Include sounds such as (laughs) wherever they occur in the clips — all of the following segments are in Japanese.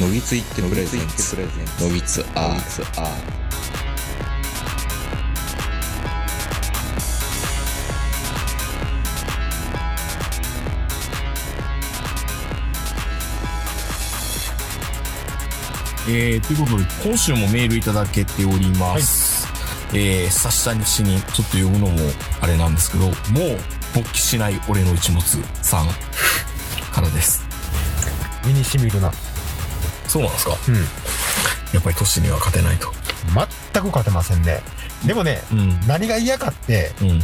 のぎついってプレゼンツのぎつアーえー、ということで、今週もメールいただけております。えー、差ししにちょっと読むのもあれなんですけど、もう勃起しない俺の一物さんからです。身に染みるな。そうなんですか？うん。やっぱり年には勝てないと。全く勝てませんね。でもね、うん。何が嫌かって、うん。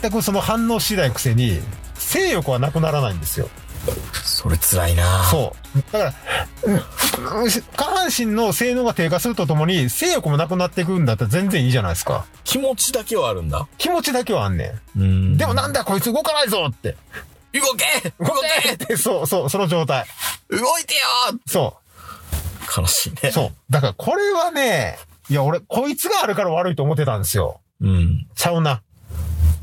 全くその反応しないくせに、性欲はなくならないんですよ。それ辛いなそう。だから、うん下半身の性能が低下するとともに、性欲もなくなっていくんだったら全然いいじゃないですか。気持ちだけはあるんだ。気持ちだけはあんねうんん。でもなんだこいつ動かないぞって。動け動けって、そうそう、その状態。動いてよそ悲しいね。う。そう。だからこれはね、いや俺、こいつがあるから悪いと思ってたんですよ。う。うん。ちゃうな。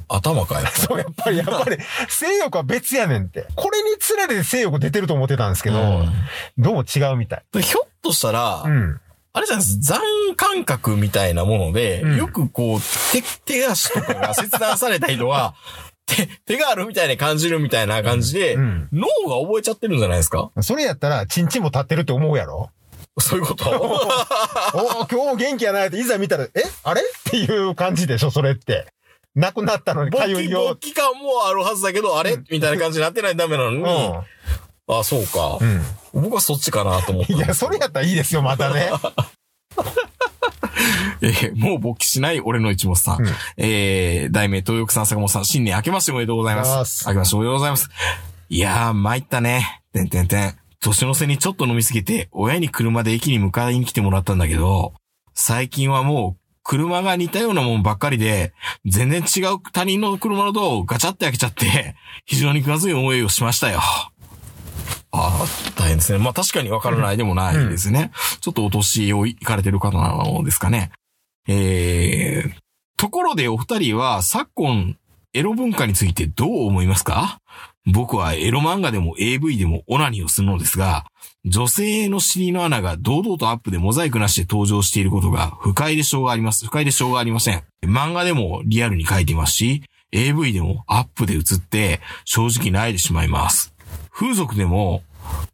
頭かよ。(laughs) そう、やっぱり、やっぱり、性欲は別やねんって。これにつられて性欲出てると思ってたんですけど、うんどうも違うみたい。でひょっとしたら、うん。あれじゃないです残感覚みたいなもので、うんよくこう、手、手足とかが切断された人は、手、手があるみたいに感じるみたいな感じで、うん。脳が覚えちゃってるんじゃないですか？それやったら、チンチンも立ってるって思うやろ？そういうこと？(laughs) おー今日も元気やないって、いざ見たら、え？あれ？っていう感じでしょそれって。亡くなったのにかゆいよ勃。起感もあるはずだけど、あれ？みたいな感じになってないとダメなのに、あ、そうか、うん。僕はそっちかなと思って。いや、それやったらいいですよ、またね。えーもう勃起しない俺の一物さん。うんえー、題名、東翼さん、坂本さん、新年明けましておめでとうございま。すす明けましておめでとうございます。いやー、参ったね。てんてんてん。年の瀬にちょっと飲みすぎて、親に車で駅に迎えに来てもらったんだけど、最近はもう、車が似たようなもんばっかりで、全然違う他人の車のドアをガチャって開けちゃって、非常に気まずい思いをしましたよ。ああ、大変ですね。まあ確かにわからないでもないですね。ちょっとお年を行かれてる方なのですかね。えー、ところでお二人は昨今エロ文化についてどう思いますか？僕はエロ漫画でも AV でもオナニーをするのですが、女性の尻の穴が堂々とアップでモザイクなしで登場していることが不快でしょうがあります。不快でしょうがありません。漫画でもリアルに書いてますし、AV でもアップで映って正直泣いてしまいます。風俗でも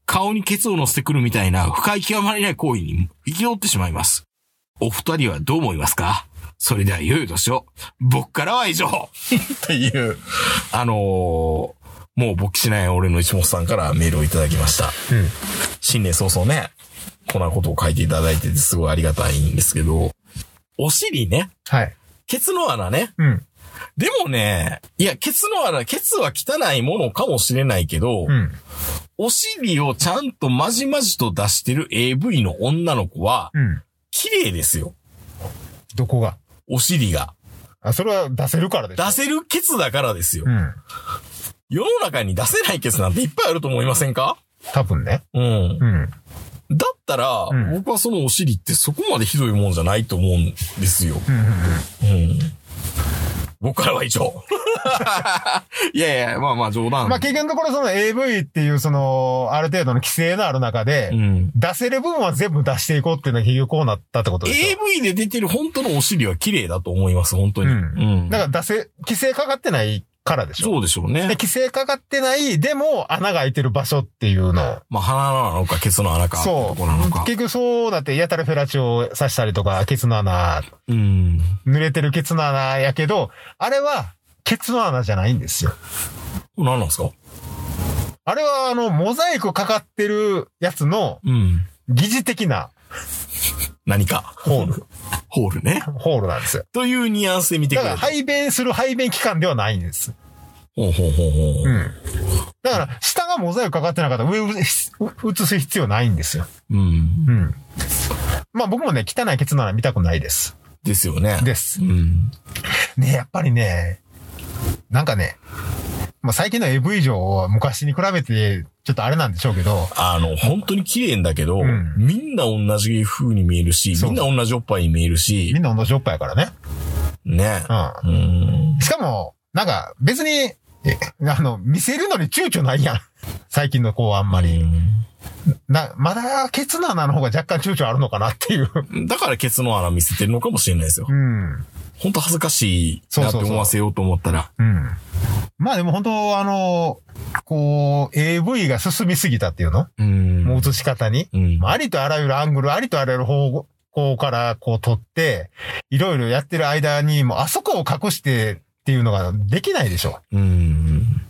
顔にケツを乗せてくるみたいな不快極まりない行為に憤ってしまいます。お二人はどう思いますか？それでは良いお年を。僕からは以上っていう、あのーもう勃起しない俺の一本さんからメールをいただきました。うん。新年早々ね、こんなことを書いていただいててすごいありがたいんですけど、お尻ね、はい。ケツの穴ね。うん。でもね、いや、ケツの穴、ケツは汚いものかもしれないけど、うん。お尻をちゃんとまじまじと出してる AV の女の子は、うん。綺麗ですよ。どこが？お尻が。あ、それは出せるからでしょ出せるケツだからですよう。ん。世の中に出せないケツなんていっぱいあると思いませんか？多分ね。うん。うん。だったら、うん僕はそのお尻ってそこまでひどいもんじゃないと思うんですよ。うん。うん。うん。僕からは以上。(laughs) いやいや、まあまあ冗談。まあ、結局のところその AV っていうその、ある程度の規制のある中で、うん。出せる部分は全部出していこうっていうのが結局こうなったってことでしょ。AV で出てる本当のお尻は綺麗だと思います、本当に。うんうん。だから出せ、規制かかってないからでしょ。そうでしょうで、ね。規制かかってない、でも穴が開いてる場所っていうのを。まあ鼻なのか、ケツの穴か、そとこなのう。か。結局そうだって、やたらフェラチオを刺したりとか、ケツの穴、うん。濡れてるケツの穴やけど、あれは、ケツの穴じゃないんですよ。何なんですか？あれは、あの、モザイクかかってるやつのうん。疑似的な何か？ホール、ホールね。ホールなんですよ。というニュアンスで見てくれる。だから排便する排便期間ではないんです。ほうほうほうほう。うん。だから、下がモザイクかかってなかったら上を映す必要ないんですよ。うん。うん。まあ僕もね、汚いケツの穴見たくないです。ですよね。ですう。ん。ね、やっぱりね、なんかね、まあ最近の AV 上は昔に比べて、ちょっとあれなんでしょうけど、あの、本当に綺麗んだけど、うんみんな同じ風に見えるし、みんな同じおっぱいに見えるみしん、な同じおっぱいやからね。ね。ううん。ん。しかも、なんか別に、え、あの、見せるのに躊躇ないやん。最近の子はあんまり。うんな、まだ、ケツの穴の方が若干躊躇あるのかなっていう。だからケツの穴見せてるのかもしれないですよう。ん。ほんと恥ずかしいなって思わせようと思ったら。うん。まあでも本当あの、こう、AV が進みすぎたっていうの？うん。もう映し方に？うん。まあありとあらゆるアングル、ありとあらゆる方向からこう撮って、いろいろやってる間に、もうあそこを隠してっていうのができないでしょ。うん。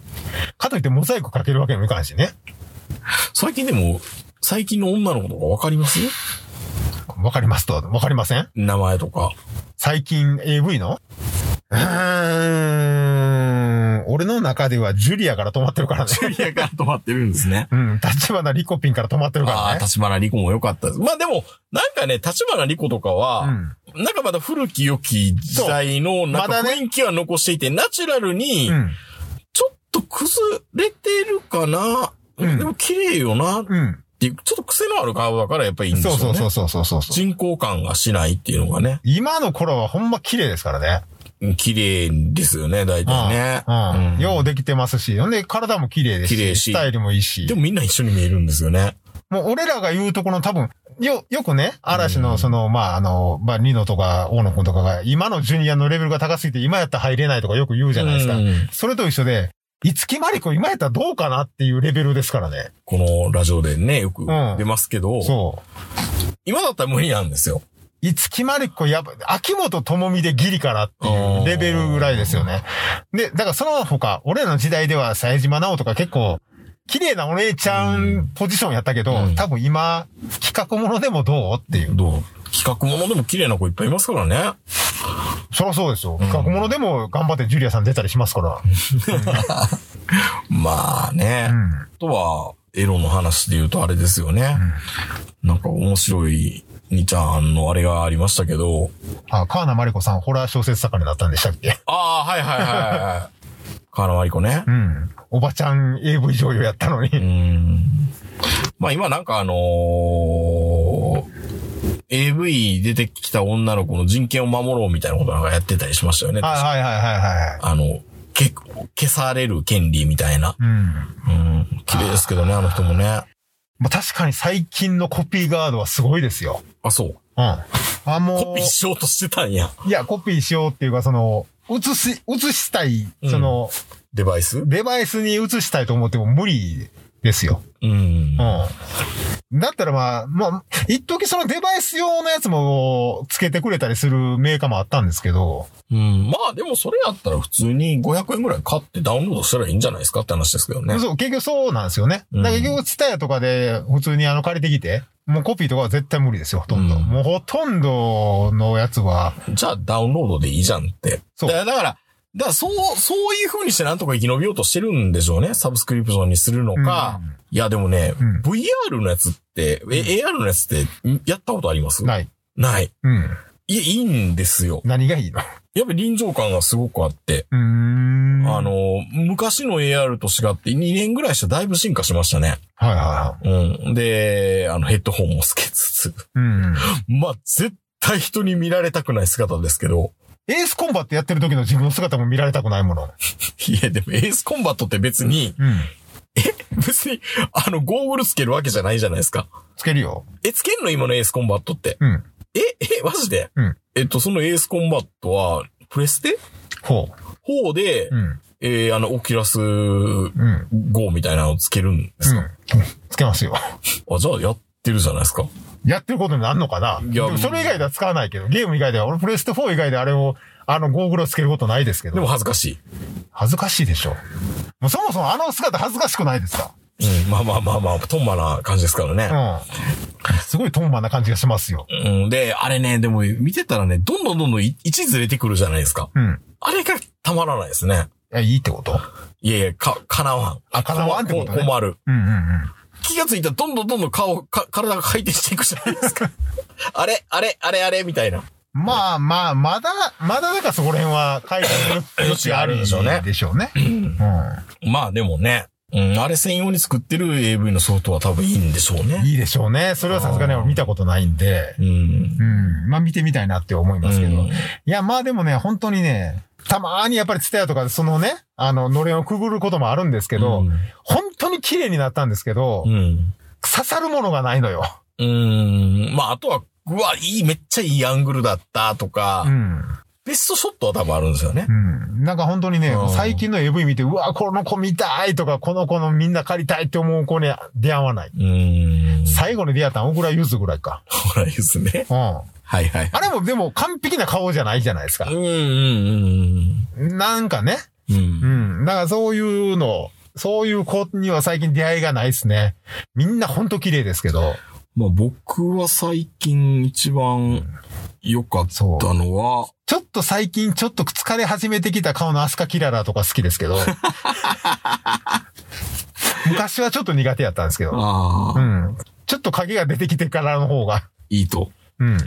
かといってモザイクかけるわけにもいかんしね。最近でも、最近の女の子とかわかります？わかりますと。わかりません？名前とか。最近 AV の？うーん。俺の中ではジュリアから止まってるからね。ジュリアから止まってるんですね。(laughs) うん。立花リコピンから止まってるかああ、らね。立花莉子も良かったです。まあでも、なんかね、立花莉子とかは、うん。なんかまだ古き良き時代の、なんかまだね雰囲気は残していて、ナチュラルにう、ん。ちょっと崩れてるかな、うんでも綺麗よなっうん。ちょっと癖のある顔だからやっぱりいいんですよね。そうそうそうそうそうそう。人工感がしないっていうのがね、今の頃はほんま綺麗ですからね。うん綺麗ですよね、大体ね。うん。うんようできてますし。ほんで、体も綺麗ですし。綺麗しスタイルもいいし。でもみんな一緒に見えるんですよね。もう俺らが言うところの多分、よ、よくね、嵐のその、まあ、あの、まあ、ニノとか大野くんとかが、今のジュニアのレベルが高すぎて今やったら入れないとかよく言うじゃないですか。うんそれと一緒で、いつきまりこ今やったらどうかなっていうレベルですからね。このラジオでね、よくん出ますけど、そう。今だったら無理なんですよ。いつきまりこやば、秋元智美でギリかなっていうレベルぐらいですよね。で、だからその他、俺らの時代では冴島直とか結構、綺麗なお姉ちゃんポジションやったけど、うん多分今、企画ものでもどうっていう。どう？企画ものでも綺麗な子いっぱいいますからね。そりゃそうですよ。企画ものでも頑張ってジュリアさん出たりしますから。(laughs) まあね。うん。あとは、エロの話で言うとあれですよね。なんか面白い兄ちゃんのあれがありましたけど。あ、川名真理子さん、ホラー小説作家になったんでしたっけ？ああ、はいはいはいはい。河野真理子ねう。ん。おばちゃん AV 女優やったのに。うん。まあ今なんかあのー AV 出てきた女の子の人権を守ろうみたいなことなんかやってたりしましたよね。はいはいはいはいはい。あの、け、消される権利みたいな。うん。うん。綺麗ですけどね、あの人もね。まあ、確かに最近のコピーガードはすごいですよ。あ、そう。うん。あ、もう。コピーしようとしてたんや。いや、コピーしようっていうか、その、映し、映したい、その、デバイス？デバイスに映したいと思っても無理ですよ。うん。うん。だったらまあ、まあ、一時そのデバイス用のやつもつけてくれたりするメーカーもあったんですけど、うん。まあでもそれやったら普通に500円ぐらい買ってダウンロードしたらいいんじゃないですかって話ですけどね。そう、結局そうなんですよね。だから結局、ツタヤとかで普通にあの借りてきて、もうコピーとかは絶対無理ですよ、ほとんど。うんもうほとんどのやつは、じゃあダウンロードでいいじゃんって。そうだから、だから、そう、そういう風にしてなんとか生き延びようとしてるんでしょうね。サブスクリプションにするのか。うんいや、でもね、うん VR のやつって、え AR のやつって、んやったことあります？ない。ない。うん。いや、いいんですよ。何がいいの？やっぱり臨場感がすごくあって。うーん。あの、昔の AR と違って2年ぐらいしてだいぶ進化しましたね。はいはいはうん。で、あの、ヘッドホンもつけつつ。い。うん。(laughs) まあ、絶対人に見られたくない姿ですけど。エースコンバットやってる時の自分の姿も見られたくないもの。いや、でもエースコンバットって別に、うん。別に、あの、ゴーグルつけるわけじゃないじゃないですか。つけるよ。え、つけんの今のエースコンバットって？うん。え、え、マジで？うん。えっと、そのエースコンバットは、プレステ？ほ ?4 で、う。うん。えー、あの、 Oculus うん。 Go みたいなのをつけるんですか、うん。つけますよ。あ、じゃあやってるじゃないですか。やってることになるのかな？それ以外では使わないけど、ゲーム以外では、俺プレステ4以外であれを、あの、ゴーグルをつけることないですけでもど。恥ずかしい。恥ずかしいでしょ。もうそもそもあの姿恥ずかしくないですか？うん、まあまあまあまあ、トンマな感じですからね。うん。すごいトンマな感じがしますよ。うん、で、あれね、でも見てたらね、どんどんどんどんい位置ずれてくるじゃないですか。うん。あれがたまらないですね。いや、いいってこと？いやいや、か、かなわん。あ叶わんってことねこ困る。うんうんうん。気がついたらどんどんどんどん顔、か、体が回転していくじゃないですか。(laughs) あれ、あれ、あれ、あれ、みたいな。まあまあ、まだ、まだだからそこら辺は改善する余地があるんでしょうね。でしょうね。うん。まあでもね、うん、あれ専用に作ってる AV のソフトは多分いいんでしょうね。いいでしょうね。それはさすがに俺見たことないんで。うん。うん。まあ見てみたいなって思いますけど。うんいや、まあでもね、本当にね、たまーにやっぱりツタヤとかでそのね、あの、のれんをくぐることもあるんですけど、うん本当に綺麗になったんですけど、うん。刺さるものがないのよ。うーん。まあ、あとは、うわ、いい、めっちゃいいアングルだったとか、うん。ベストショットは多分あるんですよねう。ん。なんか本当にねうん、最近の AV 見て、うわ、この子見たいとか、この子のみんな借りたいって思う子に出会わない。うーん。最後に出会ったのは小倉ゆずぐらいか。ほら、ですね。うん。はいはい。あれもでも完璧な顔じゃないじゃないですかうん。うんうんなんかね。うん。う。うんん。だからそういうの、そういう子には最近出会いがないですね。みんなほんと綺麗ですけど。まあ僕は最近一番良かったのは、ちょっと最近ちょっと疲れ始めてきた顔のアスカキララとか好きですけど。(laughs) 昔はちょっと苦手やったんですけど。うん。ちょっと影が出てきてからの方が。いいと。うん。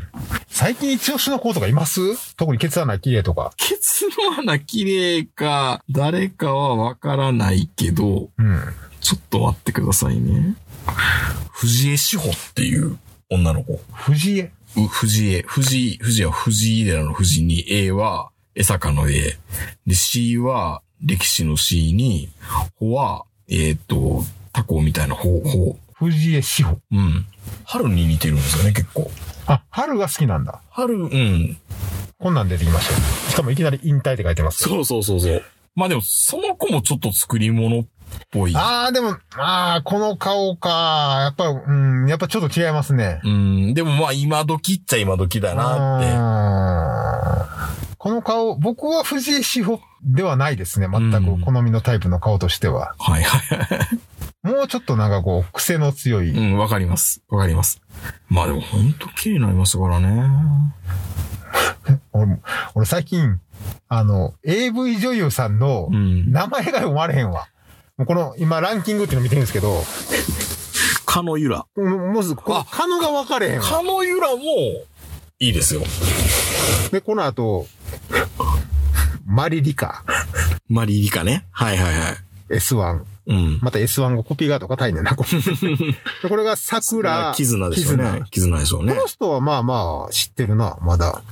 最近一押しの子とかいます？特にケツ穴綺麗とか。ケツの穴綺麗か、誰かはわからないけど、うん。ちょっと待ってくださいね。藤江志保っていう女の子。藤江？う藤江、藤井、藤井は藤井寺の藤に A は江坂の A。で、C は歴史の C に、ほは、えっ、と、タコみたいなほ、ほ。藤江志保。うん。春に似てるんですよね、結構。あ、春が好きなんだ。春、うん。こんなん出てきました。しかもいきなり引退って書いてます。そうそうそうそう。まあでも、その子もちょっと作り物っぽい。ああ、でも、ああ、この顔か。やっぱ、うん、やっぱちょっと違いますね。うん。でもまあ今時っちゃ今時だなって。この顔、僕は藤井志保ではないですね。全うんく好みのタイプの顔としては。はいはい。もうちょっとなんかこう、癖の強い。うん、わかります。わかります。まあでもほんと綺麗になりましたからね。(laughs) 俺も俺最近、あの、AV 女優さんのうん。名前が読まれへんわ。もうこの、今ランキングっていうの見てるんですけど、かのゆら。ももず、このあカノが分かれへんわ。かのゆらも、いいですよ。で、この後、マリリカ、マリリカね。はいはいはい。S1。うん。また S1 がコピーガード硬いねんな、(laughs) ここれが桜。絆でしょうね。絆でしょうねこ。の人はまあまあ知ってるな、まだ。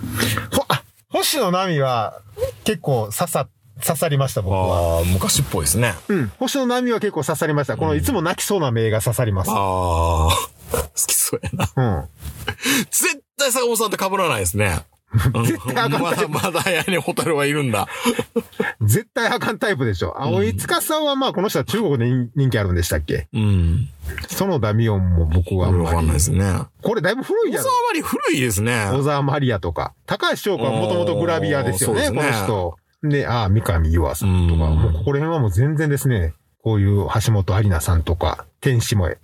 ほ、あ、星野奈美は結構刺さ、刺さりました、僕は。ああ、昔っぽいですね。うん。星野奈美は結構刺さりました。このいつも泣きそうな目が刺さります。ああ、(laughs) 好きそうやな。うん。絶対坂本さんって被らないですね。(laughs) 絶対あかんまだまだ屋根ホタルはいるんだ。(laughs) 絶対あかんタイプでしょ。青井司はまあこの人は中国で人人気あるんでしたっけ？うん。園田美音も僕はわかんないですね。これだいぶ古いやろ小沢。割り古いですね。小沢マリアとか。高橋翔子はもともとグラビアですよね、ねの人。で、ああ、三上優愛さんとか、うんもうここら辺はもう全然ですね、こういう橋本有奈さんとか、天使萌え。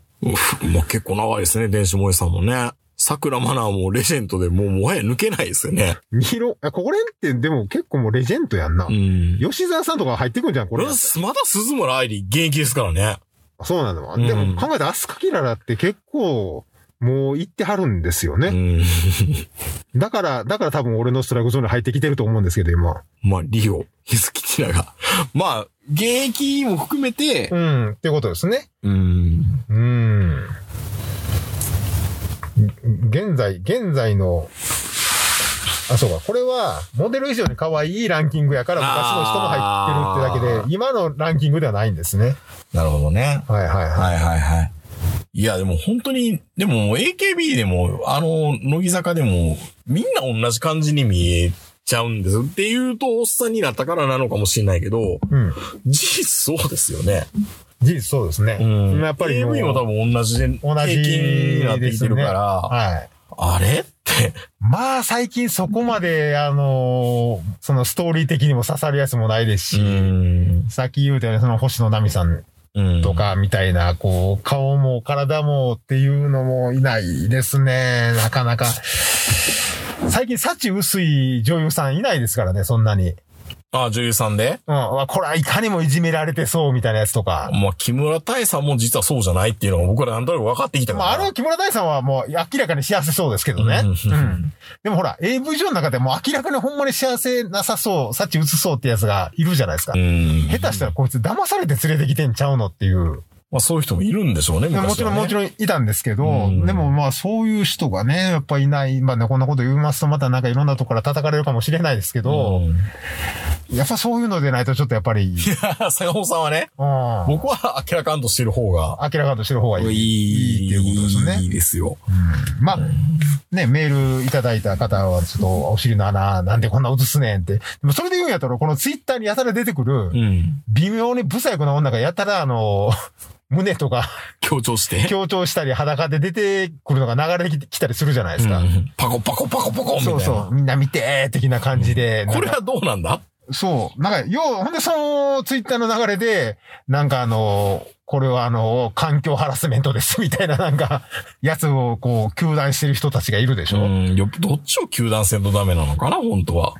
もう結構長いですね、電子萌えさんもね。桜マナーもレジェンドでもうもはや抜けないですよね。ミロ、あここら辺ってでも結構もうレジェンドやんな。うん。吉沢さんとか入ってくんじゃん、これ。まだ鈴村愛理現役ですからね。そうなの。うんでも考えたらアスカキララって結構、もう行ってはるんですようね。ん。(laughs) だから、だから多分俺のストライクゾーンに入ってきてると思うんですけど、今。まあ、リオ、ヒズキティナが。まあ、現役も含めてう、ん、ってことですね。うん。うん。現在、現在の、あ、そうか。これは、モデル以上に可愛いランキングやから、昔の人も入ってるってだけで、今のランキングではないんですね。なるほどね。はいはいはい。はいはいはい。いや、でも本当に、でも AKB でも、あの、乃木坂でも、みんな同じ感じに見えちゃうんですよ。っていうと、おっさんになったからなのかもしれないけど、うん。事実そうですよね。事実そうですね。うん。やっぱり AV も多分同じで、同じになってきてるから、はい。あれって、まあ、最近そこまで、あのーそのストーリー的にも刺さるやつもないですし、ん。さっき言うたように、その星野奈美さん。とかみたいな、こう、顔も体もっていうのもいないですね。なかなか。最近、幸薄い女優さんいないですからね、そんなに。あ、女優さんで？うん。わこれはいかにもいじめられてそうみたいなやつとか。まあ、木村多江さんも実はそうじゃないっていうのが僕らなんとなく分かってきたから。まあ、あれは木村大さんはもう明らかに幸せそうですけどね。うんうん。でもほら、AV 上の中でもう明らかにほんまに幸せなさそう、幸薄そうってやつがいるじゃないですか。うん。下手したらこいつ騙されて連れてきてんちゃうのっていう。まあ、そういう人もいるんでしょうね、もちろん、もちろん。いたんですけど、うんでもまあそういう人がね、やっぱいない。まあね、こんなこと言いますとまたなんかいろんなところから叩かれるかもしれないですけど、やっぱそういうのでないとちょっとやっぱり、坂本さんはね、うん。僕は明らかんとしてる方が、明らかとしてる方がいい。いい、いいっていうことですよねいいですよ。まあ、ね、メールいただいた方は、ちょっと、お尻の穴、なんでこんな映すねんって。でもそれで言うんやったら、このツイッターにやたら出てくるう、ん。微妙に不細工な女がやたら、あの、胸とか強調して。強調したり裸で出てくるのが流れてきたりするじゃないですか。うんパコパコパコパコみたいな。そうそう。みんな見てー的な感じで。これはどうなんだ？そう。なんか、よう、ほんでそのツイッターの流れで、なんかあの、これはあの、環境ハラスメントです、みたいななんか、やつをこう、求断してる人たちがいるでしょ、うん。よどっちを球団せんとダメなのかな本当は。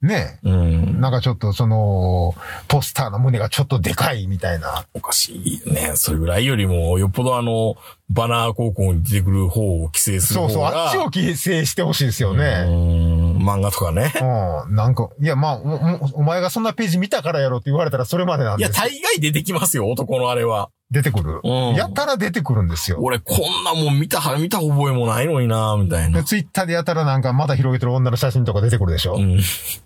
ねうん。なんかちょっとその、ポスターの胸がちょっとでかいみたいな。おかしいよね。それぐらいよりも、よっぽどあの、バナー広告に出てくる方を規制する方そうが。そう、あっちを規制してほしいですようね。ん。漫画とかね。うん。なんか、いや、まあお、おお前がそんなページ見たからやろって言われたらそれまでなんいや、です。大概出てきますよ、男のあれは。出てくる。うんやたら出てくるんですよ。俺、こんなもん見た、見た覚えもないのになみたいな。ツイッターでやたらなんかまだ広げてる女の写真とか出てくるでしょ、うん。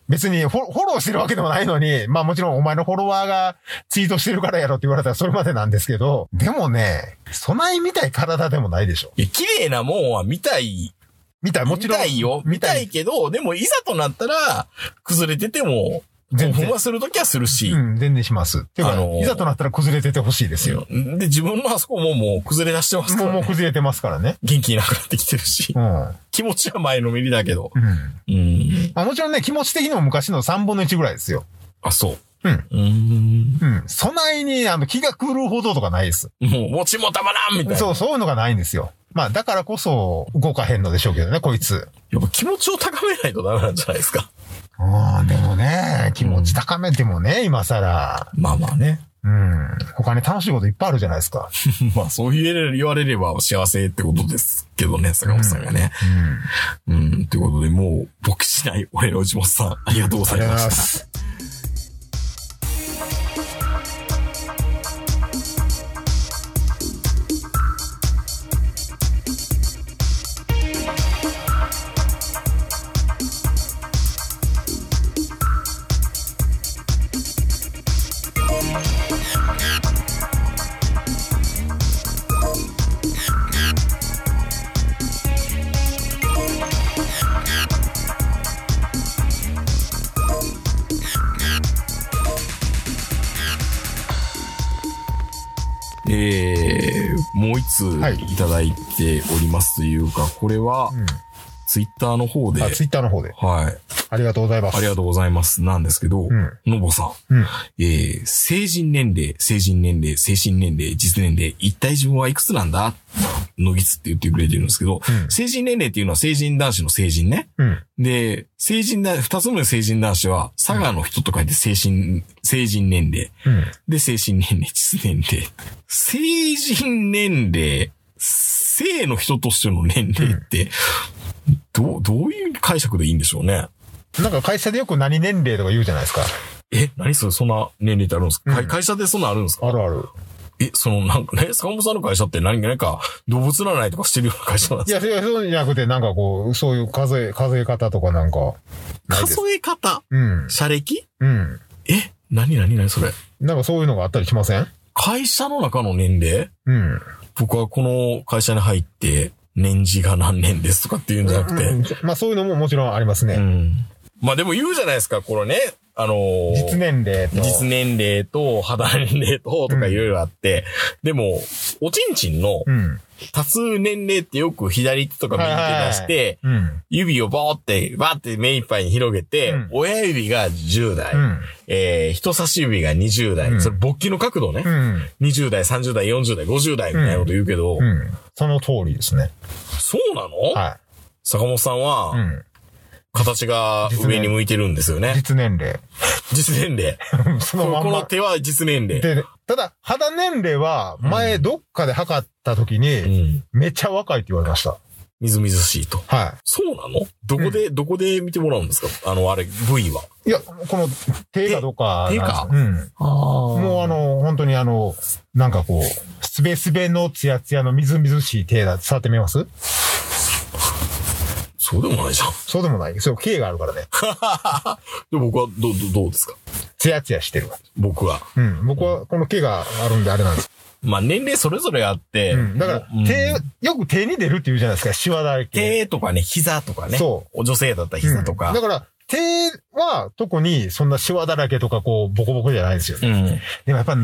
別にフォフォローしてるわけでもないのに、まあもちろんお前のフォロワーがツイートしてるからやろって言われたらそれまでなんですけど、でもね、備えみたい体でもないでしょいや、綺麗なもんは見たい。みたい、もちろん。見たいよ。見たいけど、でもいざとなったら、崩れてても、全然はするときはするし。うん、全然します。っていうか、あのーいざとなったら崩れててほしいですよ。で、自分のあそこももう崩れ出してますかもう、ら、ね。もう崩れてますからね。元気なくなってきてるしう。ん。気持ちは前のめりだけど。うん。うん。まあもちろんね、気持ち的にも昔の3分の1ぐらいですよ。あ、そう。うん。うーん。うん。備えに、あの、気が狂うほどとかないです。もう、持ちもたまらんみたいな。そう、そういうのがないんですよ。まあ、だからこそ、動かへんのでしょうけどね、こいつ。やっぱ気持ちを高めないとダメなんじゃないですか。ああ、でもね、気持ち高めてもね、今更。まあまあね。うん。他に楽しいこといっぱいあるじゃないですか。(laughs) まあそう言えれ言われれば幸せってことですけどね、坂本さんがね。うん。うん。ということで、もう、僕しない俺の内本さん、ありがとうございました。いいただいておりますというか、これは、うん。ツイッターの方で、あ、ツイッターの方で。はい。ありがとうございます。ありがとうございます。なんですけど、うんのぼさん、うん。えー、成人年齢、成人年齢、精神年齢、実年齢、一体自分はいくつなんだ？のぎつって言ってくれてるんですけど、うん成人年齢っていうのは成人男子の成人ね。うん。で、成人だ、二つ目の成人男子は、佐賀の人と書いて成人、成人年齢。うん。で、精神年齢、実年齢。成人年齢、性の人としての年齢って、どう、どういう解釈でいいんでしょうね。なんか会社でよく何年齢とか言うじゃないですか。え、何それ、そんな年齢ってあるんですか、うん会会社でそんなあるんですか？あるある。え、その、なんかね、坂本さんの会社って何か、なんか、動物占いとかしてるような会社なんですか？いや、そうじゃなくて、なんかこう、そういう数え、数え方とかなんか。数え方？うん。社歴？うん。え何何何それ？なんかそういうのがあったりしません？会社の中の年齢？うん。僕はこの会社に入って、年次が何年ですとかっていうんじゃなくて、うんまあそういうのももちろんありますね。うん。まあでも言うじゃないですか、これね。あのー実年齢と。実年齢と肌年齢ととかいろいろあって、でも、おちんちんのうん。多数年齢ってよく左手とか右手出して、うん。指をボーって、バーって目いっぱいに広げて、うん親指が10代、うん。えー、人差し指が20代、うんそれ勃起の角度ね、うん。20代、30代、40代、50代みたいなこと言うけど、うん。その通りですね。そうなの、は坂本さんは、い。うん。形が上に向いてるんですよね。実年齢。実年齢。(laughs) そここののまんま。手は実年齢。で、ただ、肌年齢は、前どっかで測った時うに、ん。めっちゃ若いって言われました。みずみずしいと。はそうなの？どこで、どこで見てもらうんですか？あの、あれ、部位は。い。いや、この手がどっか。手か？うん。あもうあの、本当にあの、なんかこう、すべすべのツヤツヤのみずみずしい手だ。触ってみます？そうでもないじゃん。そうでもない。そう、K があるからね。(laughs) で、僕はどう、どうどうですか？ツヤツヤしてる。僕は。うん。僕はこの毛があるんであれなんです。まあ、年齢それぞれあって、うん。だから、うん手、よく手に出るって言うじゃないですか、シワだらけ。手とかね、膝とかね。。そう女性だったら膝とか。うんだから、手は特にそんなシワだらけとかこう、ボコボコじゃないんですよ。うん。でもやっぱ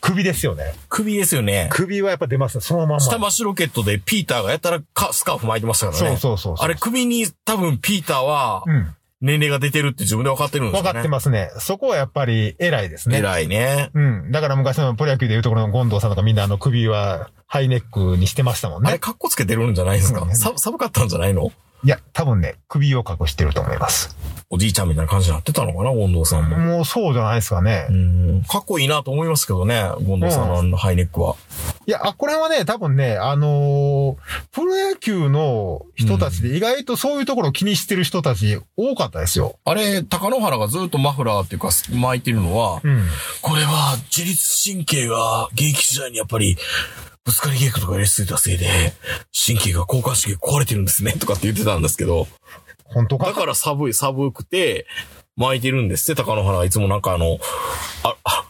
首ですよね。首ですよね。首はやっぱ出ますね。そのまんま。下町ロケットでピーターがやったらかスカーフ巻いてましたからね。そうそうそう。あれ首に多分ピーターはうん。年齢が出てるって自分で分かってるんですよね。分かってますね。そこはやっぱり偉いですね。偉いね。うん。だから昔のプロ野球でいうところのゴンドウさんとかみんなあの首はハイネックにしてましたもんあれ、ね。カッコつけてるんじゃないですか、うんさ寒かったんじゃないの？いや、多分ね、首を隠してると思います。おじいちゃんみたいな感じになってたのかな、近藤さんも。もうそうじゃないですかねう。ん。かっこいいなと思いますけどね、近藤さんのあのハイネックは。いや、あ、これはね、多分ね、あのープロ野球の人たちで意外とそういうところを気にしてる人たち多かったですよ。あれ、高野原がずっとマフラーっていうか巻いてるのは、うん。これは自律神経が現役時代にやっぱり、ぶつかり稽古とか入れすぎたせいで、神経が交感神経壊れてるんですね、とかって言ってたんですけど、本当か？だから寒い、寒くて、巻いてるんですって、高野原はいつもなんかあの、あ、あ、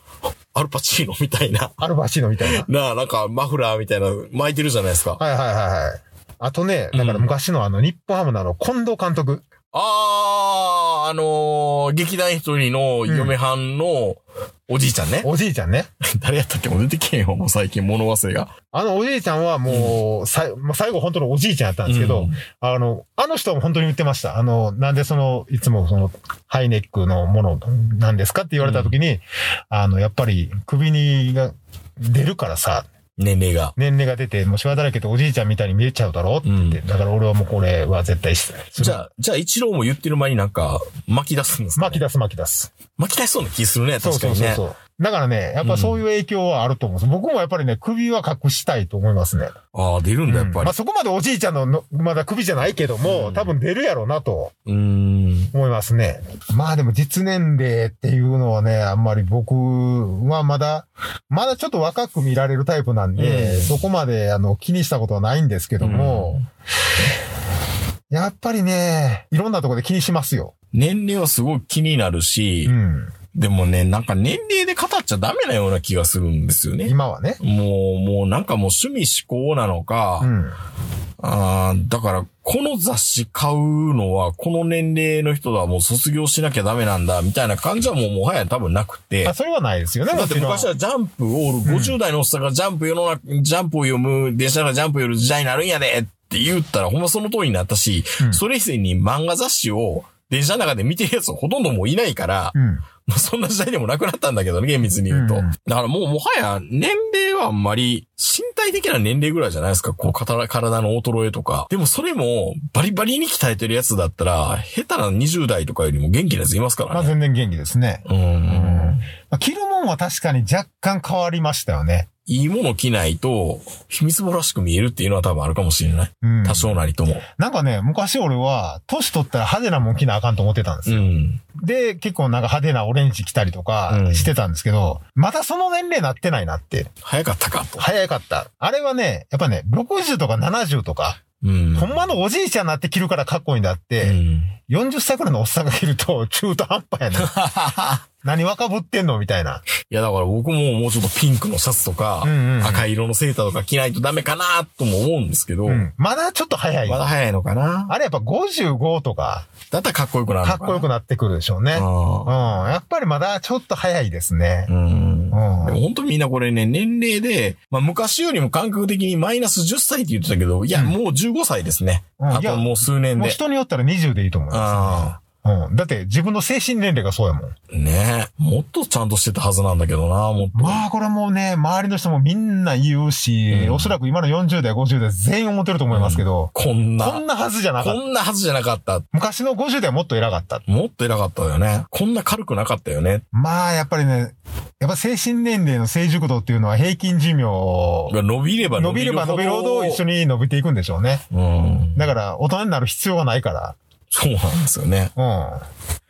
アルパチーノみたいな、アルバシーノみたいな。なあ、なんかマフラーみたいな巻いてるじゃないですか。はいはいはいはい。あとね、だから昔のあの、日本ハムのあの、近藤監督。あー、あのー劇団一人の嫁はんのおじいちゃんね。おじいちゃんね。(laughs) 誰やったっけもう出てけんよ、もう最近物忘れが。あのおじいちゃんはもう、さいまあ最後本当のおじいちゃんやったんですけど、うんあの、あの人も本当に言ってました。あの、なんでその、いつもその、ハイネックのものなんですかって言われた時に、あの、やっぱり首にが出るからさ、年齢が。年齢が出て、もうシワだらけでおじいちゃんみたいに見えちゃうだろって言って、うんだから俺はもうこれは絶対する。じゃあ、じゃあ一郎も言ってる前になんか巻き出すんですか、ね、巻き出す巻き出す。巻き出しそうな気するね、そう確かにね。そうそうそう。だからね、やっぱそういう影響はあると思うんです。僕もやっぱりね、首は隠したいと思いますね。ああ、出るんだ、やっぱりまあ。そこまでおじいちゃんのの、まだ首じゃないけども、うん多分出るやろうなとうーん。思いますね。まあでも実年齢っていうのはね、あんまり僕はまだ、まだちょっと若く見られるタイプなんで、うんそこまであの気にしたことはないんですけども、やっぱりね、いろんなところで気にしますよ。年齢はすごい気になるし、うん。でもね、なんか年齢で語っちゃダメなような気がするんですよね。今はね。もう、もうなんかもう趣味思考なのか、うん。あーだから、この雑誌買うのは、この年齢の人はもう卒業しなきゃダメなんだ、みたいな感じはもうもはや多分なくて。あ、それはないですよね。だって昔はジャンプを、50代のおっさんがジャンプ世の中、ジャンプを読む、電車がジャンプ読む時代になるんやでって言ったらほんまその通りになったし、うんそれ以前に漫画雑誌を電車の中で見てるやつほとんどもういないから、うん。まあそんな時代でもなくなったんだけどね、厳密に言うと。うんだからもうもはや年齢はあんまり身体的な年齢ぐらいじゃないですか、こう体体の衰えとか。でもそれもバリバリに鍛えてるやつだったら、下手な20代とかよりも元気なやついますかまらね。あ全然元気ですね。うん。まあ着るもんは確かに若干変わりましたよね。いいもの着ないと、秘密ぼらしく見えるっていうのは多分あるかもしれない。うん。多少なりとも。なんかね、昔俺は、年取ったら派手なもん着なあかんと思ってたんですよ。うん。で、結構なんか派手なオレンジ着たりとかうんしてたんですけど、まだその年齢なってないなって。早かったかと。早かった。あれはね、やっぱね、60とか70とか、うん。ほんまのおじいちゃんになって着るからかっこいいんだっうて、ん。40歳くらいのおっさんが着ると中途半端やね。(laughs) 何若ぶってんのみたいな。いや、だから僕ももうちょっとピンクのシャツとか、うんうんうん赤い色のセーターとか着ないとダメかなとも思うんですけど、うん。まだちょっと早い。まだ早いのかなあれやっぱ55とか、だったらかっこよくなるかかなこよくなってくるでしょうね。うん。あやっぱりまだちょっと早いですねー。うん。うん。でも本当みんなこれね、年齢で、まあ昔よりも感覚的にマイナス10歳って言ってたけど、いや、うんもう15歳ですね。うんいやあともう数年で。もう人によったら20でいいと思いまあす、うん。だって自分の精神年齢がそうやもん。あ、ねえ。もっとちゃんとしてたはずなんだけどな、もっと。まあこれもうね、周りの人もみんな言うし、うんおそらく今の40代、50代全員思ってると思いますけど、こんな、こんなはずじゃなかった。こんなはずじゃなかった。昔の50代はもっと偉かった。もっと偉かったよね。こんな軽くなかったよね。まあやっぱりね、やっぱ精神年齢の成熟度っていうのは平均寿命、が伸びれば伸びれば伸びるほど一緒に。に伸びていくんでしょうね。うん。だから大人になる必要がないから。そうなんですよね。うん。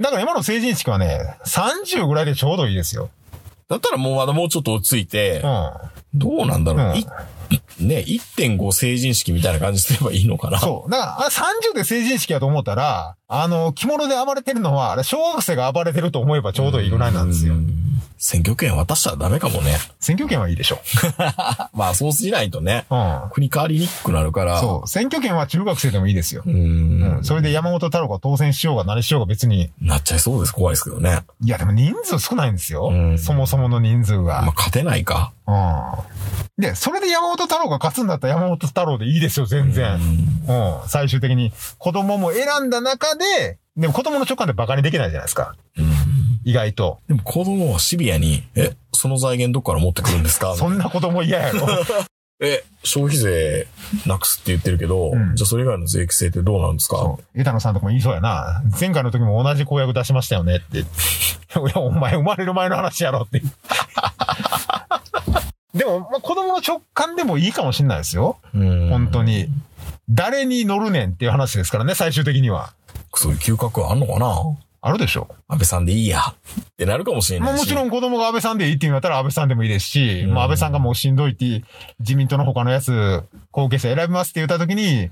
だから今の成人式はね、30ぐらいでちょうどいいですよ。だったらもうまだもうちょっと落ち着いてうん。、どうなんだろう。うんいね、1.5成人式みたいな感じすればいいのかな。そう。だから、あれ30で成人式やと思ったら、あの、着物で暴れてるのは、あれ、小学生が暴れてると思えばちょうどいいぐらいなんですよう。ん選挙権渡したらダメかもね。選挙権はいいでしょ。(laughs) まあそうしないとね、うん。国変わりにくくなるから。そう。選挙権は中学生でもいいですよう。。うんん。それで山本太郎が当選しようが何しようが別に、なっちゃいそうです。怖いですけどね。いやでも人数少ないんですよ。うんそもそもの人数が。まあ勝てないか。うん。で、それで山本太郎が勝つんだったら山本太郎でいいですよ、全然。うん。最終的に子供も選んだ中で、でも子供の直感ってバカにできないじゃないですか。うん意外と。でも子供はシビアに、え、その財源どっから持ってくるんですか？(laughs) そんな子供嫌やろ。(laughs) え、消費税なくすって言ってるけど、うんじゃあそれ以外の税規制ってどうなんですか？そう。枝野さんとかも言いそうやな。前回の時も同じ公約出しましたよねって。(laughs) いや、お前生まれる前の話やろって。でも、まあ、子供の直感でもいいかもしれないですよ。うん本当に。誰に乗るねんっていう話ですからね、最終的には。そういう嗅覚はあんのかな？あるでしょ。安倍さんでいいや。ってなるかもしれないし。まあもちろん子供が安倍さんでいいって言うんだったら安倍さんでもいいですし、うんまあ安倍さんがもうしんどいって自民党の他のやつ、後継者選びますって言った時に、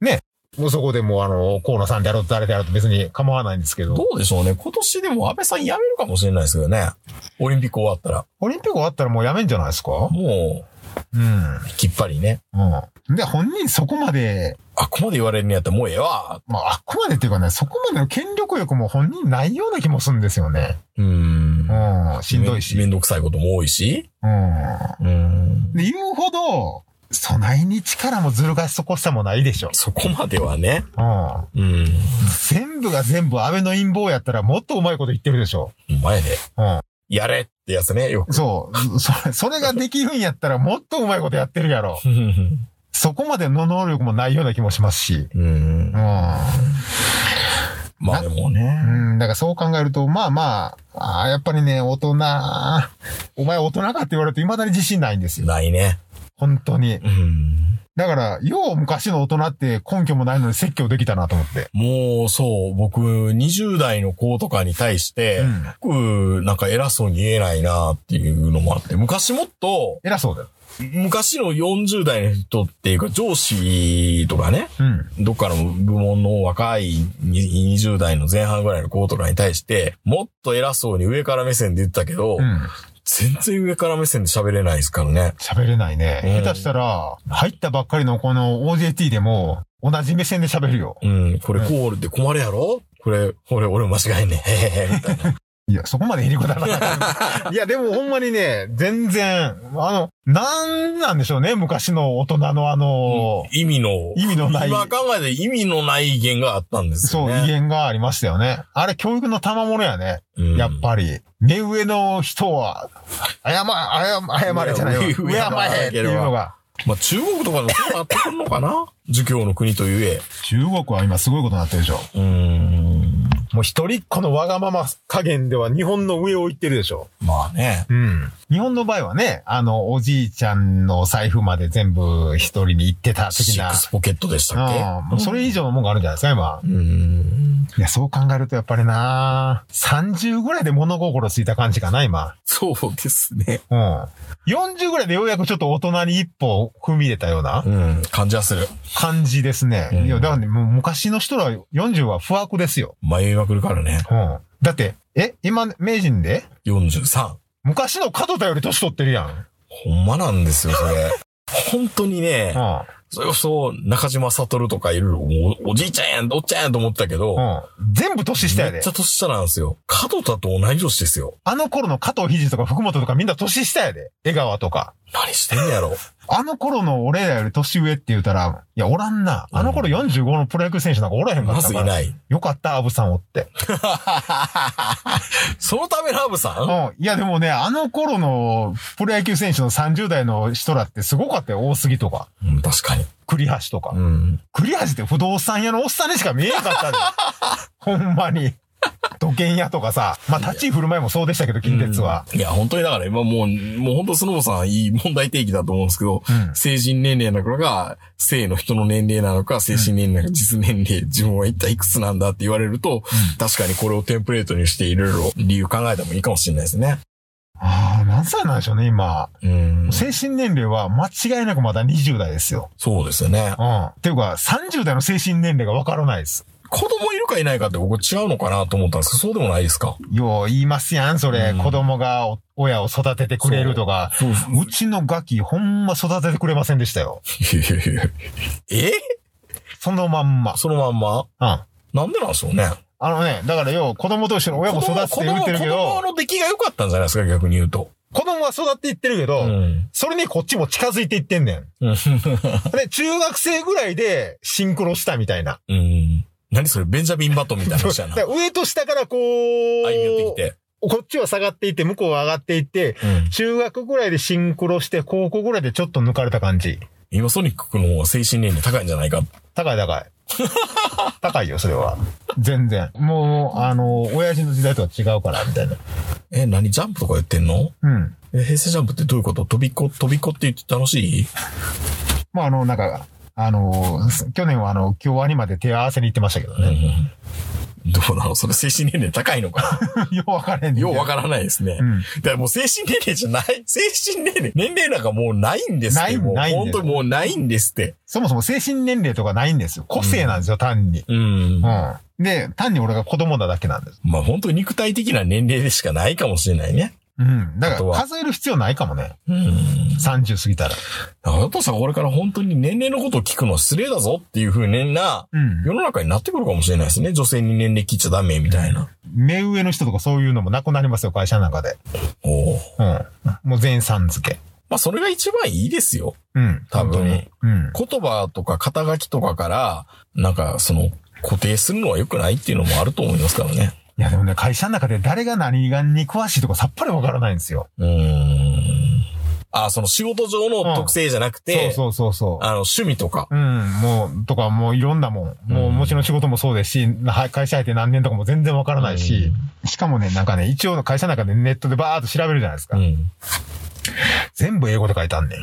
ね、もうそこでもうあの、河野さんであろうと誰であろうと別に構わないんですけど、どうでしょうね。今年でも安倍さん辞めるかもしれないですけどね。オリンピック終わったら。オリンピック終わったらもうやめんじゃないですか？もうん。う、きっぱりね。うん。で、本人そこまで、あ、ここまで言われるんやったらもうええわ。まあ、あっこまでっていうかね、そこまでの権力欲も本人ないような気もするんですよね。うん。うん。しんどいし。めめんどくさいことも多いし。うん。うん。で、言うほど、備えに力もずる賢こしたもないでしょ。そこまではね。うん。うん。全部が全部安倍の陰謀やったらもっとうまいこと言ってるでしょ。前で。うん。やれってやつね、よく。そう。それ、それができるんやったらもっとうまいことやってるやろ。(laughs) そこまでの能力もないような気もしますし。うんう。ん。まあでもね。うん、だからそう考えると、まあまあ、あーやっぱりね、大人、お前大人かって言われると未だに自信ないんですよ。ないね。本当に。うん。だから、よう昔の大人って根拠もないのに説教できたなと思って。もう、そう、僕、20代の子とかに対して、うん僕、なんか偉そうに言えないなっていうのもあって、昔もっと、偉そうだよ。昔の40代の人っていうか、上司とかね、うん。どっかの部門の若いに20代の前半ぐらいの子とかに対して、もっと偉そうに上から目線で言ったけど、うん。全然上から目線で喋れないですからね。喋れないね。うん下手したら、入ったばっかりのこの OJT でも、同じ目線で喋るよ。うん、これコールで困るやろ？これ、これ俺間違いねえ、みたいな。いや、そこまでへりこたなかった。(laughs) いや、でもほんまにね、全然、あの、なんなんでしょうね、昔の大人のあの、意味の、意味のない今考えて意味のない意見があったんですそう、よね。威厳がありましたよね。あれ、教育の賜物やね。うんやっぱり。目上の人は、謝、謝、謝れじゃないわ。上敬えっていうのが。まあ中国とかでもそうなってくるのかな？(laughs) 儒教の国というえ。中国は今すごいことになってるでしょ。うーん。もう一人っ子のわがまま加減では日本の上を行ってるでしょ。まあね。うん。日本の場合はね、あの、おじいちゃんの財布まで全部一人に行ってた的なシック。スポケットでしたっけ？うん。それ以上のもんがあるんじゃないですか、今。うーん。いや、そう考えるとやっぱりな30ぐらいで物心ついた感じかな、今。そうですね。うん。40ぐらいでようやくちょっと大人に一歩踏み入れたようなうん。感じはする。感じですね。うんいや、だからね、もう昔の人ら40は不惑ですよ。迷いまくるからね。うん。だって、え、今、名人で？43。昔の角田より年取ってるやん。ほんまなんですよ、それ。(laughs) 本当にね、うん。それこそ中島悟とかいろいろおおじいちゃんやん、おっちゃんやんと思ったけど、うん。全部年下やでめっちゃ。年下なんですよ。角田と同い年ですよ。あの頃の加藤肘とか福本とかみんな年下やで。江川とか。何してんねやろ。あの頃の俺らより年上って言うたら、いや、おらんな。あの頃45のプロ野球選手なんかおらへんかったから。まずいない。よかった、アブさんおって。(laughs) そのためのアブさん？うん。いや、でもね、あの頃のプロ野球選手の30代の人らってすごかったよ。大杉とか、うん、確かに。栗橋とか。うん。栗橋って不動産屋のおっさんにしか見えなかったで。(laughs) ほんまに。土建屋とかさ。まあ、立ち居振る舞いもそうでしたけど、近鉄は。いや、本当にだから今もう、もう本当スノボさんいい問題提起だと思うんですけど、うん成人年齢なのか、性の人の年齢なのか、精神年齢なのか、実年齢、自分は一体いくつなんだって言われると、確かにこれをテンプレートにしていろいろ理由考えてもいいかもしれないですね。ああ、何歳なんでしょうね、今。うん。精神年齢は間違いなくまだ20代ですよ。そうですよね。うん。っていうか、30代の精神年齢がわからないです。子供いるかいないかって僕違うのかなと思ったんですけど、そうでもないですか？よう言いますやん、それ。うん子供がお親を育ててくれるとか。そうそううちのガキ、ほんま育ててくれませんでしたよ。(laughs) え？そのまんま。そのまんま？うん。なんでなんでしょうね？あのね、だからよう、子供と一緒に親も育てて言ってるけ子供ど、の出来が良かったんじゃないですか、逆に言うと。子供は育っていってるけど、うん。それにこっちも近づいていってんねん。うん。で、中学生ぐらいでシンクロしたみたいな。うん。何それ、ベンジャミンバトンみたいな話やな。(laughs) 上と下からこう、歩み寄ってきて。こっちは下がっていって、向こうは上がっていって、うん。中学ぐらいでシンクロして、高校ぐらいでちょっと抜かれた感じ。今ソニックの方が精神年齢高いんじゃないか？高い高い。(laughs) 高いよ、それは。全然。もう、あの、親父の時代とは違うから、みたいな。え、何ジャンプとかやってんの？うん。え、平成ジャンプってどういうこと？飛びっこ、飛びっこって言って楽しい？まあ、あの、なんか、あの、去年はあの、京アニまで手合わせに行ってましたけどうね。ん。どうなのそれ精神年齢高いのか (laughs) よう分からへんようわからないですね。うんだからもう精神年齢じゃない、精神年齢、年齢なんかもうないんですって。ないないんです本当にもうないんですって。そもそも精神年齢とかないんですよ。個性なんですよ、単に。うん。うん。で、単に俺が子供なだけなんです。まあ本当に肉体的な年齢でしかないかもしれないね。うん。だから数える必要ないかもね。うん。30過ぎたら。お父さんこれから本当に年齢のことを聞くのは失礼だぞっていう風なうん。世の中になってくるかもしれないですね。女性に年齢切っちゃダメみたいな。目上の人とかそういうのもなくなりますよ、会社の中で。おお。うん。もう全員さん付け。まあそれが一番いいですよ。うん。多分うん。言葉とか肩書きとかから、なんかその固定するのは良くないっていうのもあると思いますからね。いやでもね、会社の中で誰が何がに詳しいとかさっぱりわからないんですよ。うーん。あ、その仕事上の特性じゃなくて、そうそうそうそう。あの趣味とか。うん、もう、とか、もういろんなもん。もう、うんもちろん仕事もそうですし、は会社入って何年とかも全然わからないし、しかもね、なんかね、一応会社の中でネットでバーっと調べるじゃないですか。うん。全部英語で書いてあんねん。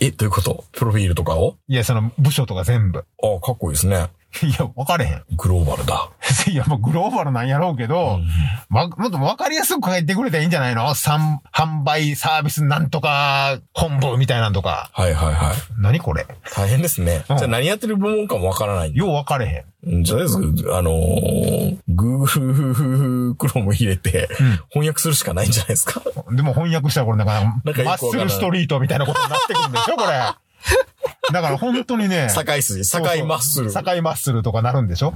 え、どういうこと？プロフィールとかを？いや、その部署とか全部。あかっこいいですね。(laughs) いや、わかれへん。グローバルだ。(laughs) いや、もうグローバルなんやろうけど、ま、もっとわかりやすく書いてくれたらいいんじゃないの？三販売サービスなんとか本部みたいなんとか。はいはいはい。何これ？大変ですね。うんじゃあ何やってる部門かもわからない。ようわかれへん。とりあえず、あのー、Google Chrome 入れて、翻訳するしかないんじゃないですか？でも翻訳したらこれなんか、マッスルストリートみたいなことになってくるんでしょこれ。だから本当にね。境筋、境マッスル。境マッスルとかなるんでしょ？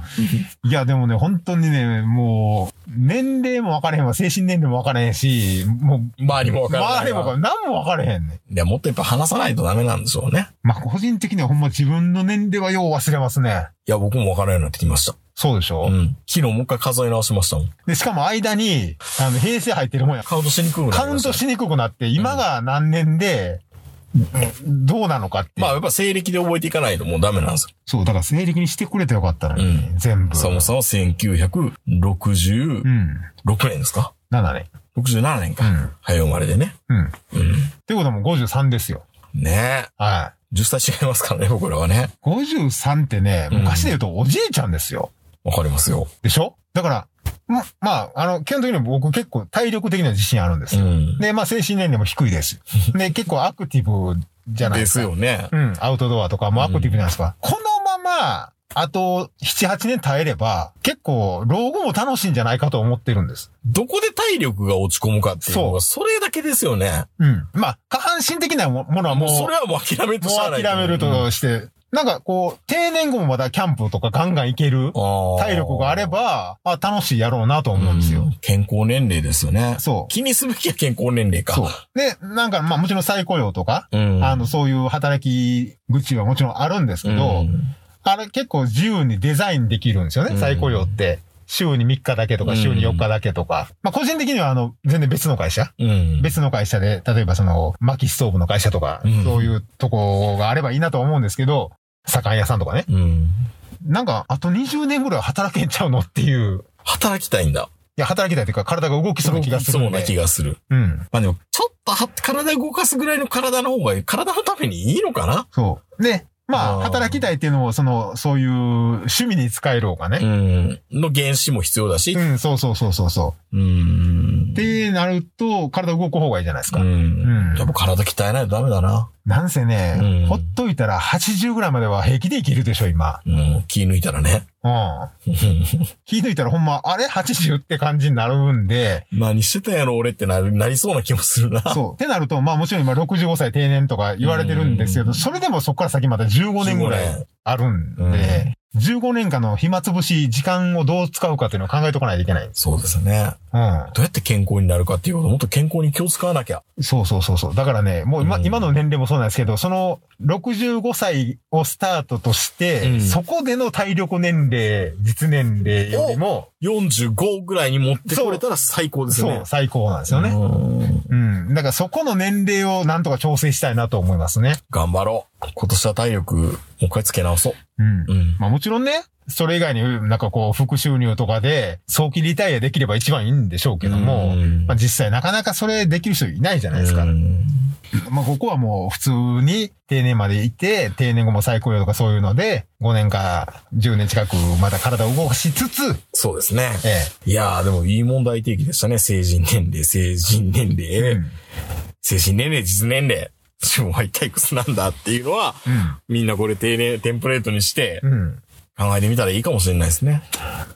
いや、でもね、本当にね、もう、年齢も分かれへんわ、精神年齢も分かれへんし、もう、周りもわからないわ。周りも分かれ何も分かれへんねん。いや、もっとやっぱ話さないとダメなんでしょうね。まあ、個人的にはほんま自分の年齢はよう忘れますね。いや、僕もわからんようになってきました。そうでしょ、うん。昨日もう一回数え直しましたもん。で、しかも間に、あの、平成入ってるもんや。カウントしにくくなりましたカウントしにくくなって、今が何年で、どうなのかっていう。まあ、やっぱ西暦で覚えていかないともうダメなんですよ。そう、だから西暦にしてくれてよかったのに、うん全部。そもそも1966うん。年ですか？7年。?67 年か。うん早生まれでね。うん。っうん。てことはもう53ですよ。ねえ。は10歳違いますからね、僕らはね。い。53ってね、うん昔で言うとおじいちゃんですよ。わかりますよ。でしょ？だから、ま、まあ、あの、基本的に僕結構体力的な自信あるんですよ。うん。で、まあ精神年齢も低いです。(laughs) で、結構アクティブじゃないでですか。すよね。うん、アウトドアとかもアクティブじゃないですか。このまま、あと、7、8年耐えれば、結構、老後も楽しいんじゃないかと思ってるんです。どこで体力が落ち込むかっていうのが、それだけですよね。うん。まあ、下半身的なもものはもう、もうそれはもう諦めるとしも。う諦めるとして、なんかこう、定年後もまだキャンプとかガンガン行ける体体力があれ、ば、あ楽しいやろうなと思うんですよ。うん健康年齢ですよね。そう気にすべきは健康年齢か。そう。で、なんかまあもちろん再雇用とか、うん。あの、そういう働き口はもちろんあるんですけど、うんあれ結構自由にデザインできるんですよね、うん再雇用って。週に3日だけとか、週に4日だけとか。まあ個人的にはあの、全然別の会社うん。別の会社で、例えばその、薪ストーブの会社とか、うんそういうとこがあればいいなと思うんですけど、酒屋さんとかね。うん。なんか、あと20年ぐらいは働けんちゃうのっていう。働きたいんだ。いや、働きたいというか、体が動きそうな気がする。そうな気がする。うん。まあでも、ちょっとは体動かすぐらいの体の方が、体のためにいいのかな？そう。で、まあ、働きたいっていうのも、その、そういう趣味に使える方がうね。ん。の原資も必要だしう。ん、そうそうそうそうそう。うん。ってなると、体動く方がいいじゃないですか。うん。うんやっぱ体鍛えないとダメだな。なんせね、うんほっといたら80ぐらいまでは平気で生きるでしょ、今。うん。気抜いたらね。うん。(laughs) 気抜いたらほんま、あれ ?80 って感じになるんで、何してたんやろ俺ってなる、なりそうな気もするな。そう。ってなると、まあもちろん今65歳定年とか言われてるんですけど、うんそれでもそこから先また15年ぐら15い年あるんで、15年間の暇つぶし、時間をどう使うかっていうのを考えとかないといけない。そうですね。うどうやって健康になるかっていうこともっと健康に気を使わなきゃ。ん。そうそうそうそう。だからね、もう今、うん今の年齢もそうなんですけど、その65歳をスタートとして、うんそこでの体力年齢、実年齢よりも、45ぐらいに持ってこれたら最高ですよねそう、。最高なんですよね。うんうん。だからそこの年齢をなんとか調整したいなと思いますね。頑張ろう。今年は体力、もう一回つけ直そう。うん。うん。まあもちろんね、それ以外になんかこう、副収入とかで、早期リタイアできれば一番いいんでしょうけども、うんまあ実際なかなかそれできる人いないじゃないですか。うんまあここはもう普通に定年までいて、定年後も再雇用とかそういうので、5年か10年近くまた体を動かしつつ、そうですね。えいやー、でもいい問題提起でしたね。成人年齢、成人年え。齢、うん。成人年齢、実年齢。自分は一体いくつなんだっていうのは、みんなこれ定年、テンプレートにしてうん。うん。考えてみたらいいかもしれないですね。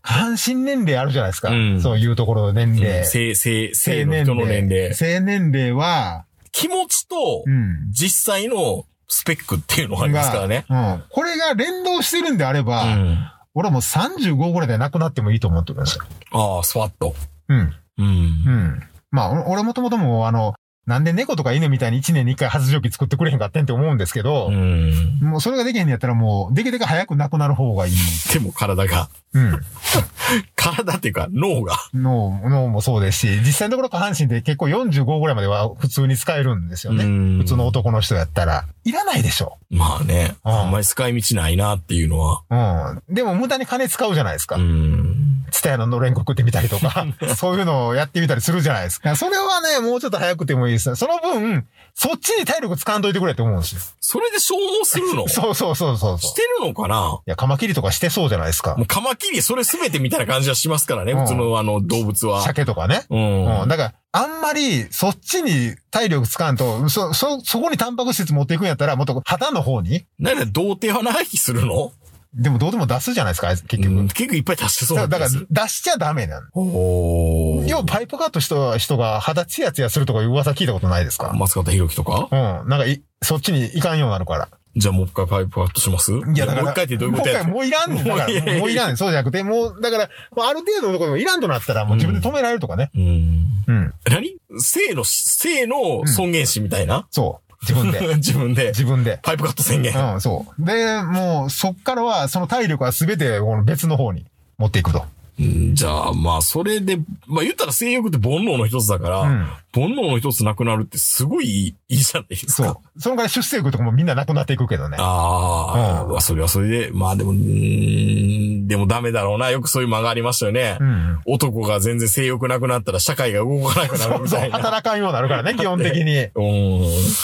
下半身年齢あるじゃないですか。うんそういうところの年齢。性、性、性の人の年齢。性年齢は、気持ちとう、ん。実際のスペックっていうのがありますからね。がうん。これが連動してるんであれうば、ん。俺はもう35ぐらいでなくなってもいいと思ってるんですよ。ああ、スワッと。うん。う。うんん。まあ、お俺もともともう、あの、なんで猫とか犬みたいに1年に1回発情期作ってくれへんかってんって思うんですけど、うん。もうそれができへんのやったらもう、できるだけ早くなくなる方がいい。でも体が、うん。(laughs) 体っていうか脳が。脳、脳もそうですし、実際のところ下半身って結構45ぐらいまでは普通に使えるんですよね。うん普通の男の人やったら。いらないでしょ。まあね、うんあんまり使い道ないなっていうのは。うん。でも無駄に金使うじゃないですか。うん。ツタヤののれんこ食ってみたりとか、(laughs) そういうのをやってみたりするじゃないですか。それはね、もうちょっと早くてもいいです。その分、そっちに体力使わんといてくれって思うんですよ。それで消耗するの？し (laughs) そうそうそうそうそう。てるのかな？いや、カマキリとかしてそうじゃないですかもう。カマキリそれ全てみたいな感じはしますからね、うん普通のあの動物は。鮭とかね。うん。うん。だから、あんまり、そっちに体力使わんと、そ、そ、そこにタンパク質持っていくんやったら、もっと肌の方に。なんで童貞は長生きするの？でもどうでも出すじゃないですか、結局。うん結構いっぱい足してそうだだから出しちゃダメなの。要はパイプカットした人が肌ツヤツヤするとかいう噂聞いたことないですか？松方弘樹とか？うん。なんかい、そっちに行かんようになるから。じゃあもう一回パイプカットします？いいや、だから。もう一回ってどういうことやもういらんねん。だから、もういらんねん。そうじゃなくて、もう、だから、もうある程度のところでもいらんとなったら、もう自分で止められるとかね。うん。うん。何？性の、性の尊厳死みたいな、そう。自分で。(laughs) 自分で。自分で。パイプカット宣言。うん、そう。で、もう、そっからは、その体力はすべて、この別の方に持っていくと。うんじゃあ、まあ、それで、まあ言ったら性欲って煩悩の一つだから、うん。煩悩の一つなくなるってすごいいいじゃないですか。そう。そのから出世欲とかもみんななくなっていくけどね。ああ、うんまあそれはそれで、まあでも、うーんでもダメだろうな。よくそういう間がありましたよね。うん。男が全然性欲なくなったら社会が動かなくなそうそう。るみたいな。働かんようになるからね、(laughs) 基本的に。(laughs) うん。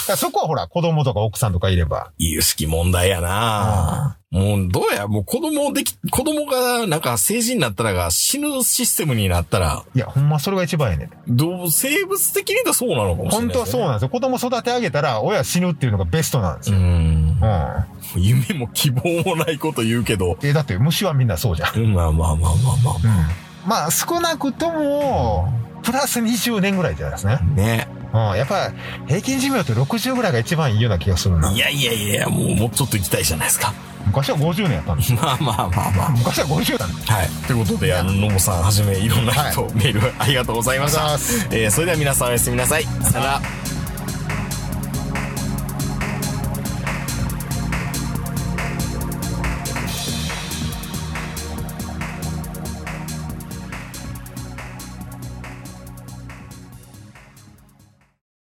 らそこはほら、子供とか奥さんとかいれば。有識問題やな。もう、どうや、もう子供でき、子供がなんか成人になったらが死ぬシステムになったら、いや、ほんまそれが一番やねん。どう、生物的に言うとそうなのかもしれない、本当はそうなんですよ。子供育て上げたら、親死ぬっていうのがベストなんですうよ。ん。うん。夢も希望もないこと言うけど。え、だって虫はみんなそうじゃん。うんまあまあまあまあまうん。まあ、少なくとも、プラス20年ぐらいじゃないですねあ。。ね。うん。やっぱ、平均寿命って60ぐらいが一番いいような気がするな。いやいやいや、もうもうちょっと行きたいじゃないですか。昔は50年やったんですよ。(laughs) まあまあまあまあ。昔は50なんです。はい。ということで、あの、のぼさんはじめ、いろんな人、はメールありがとうございました。えーそれでは皆さんおやすみなさい。さよなら。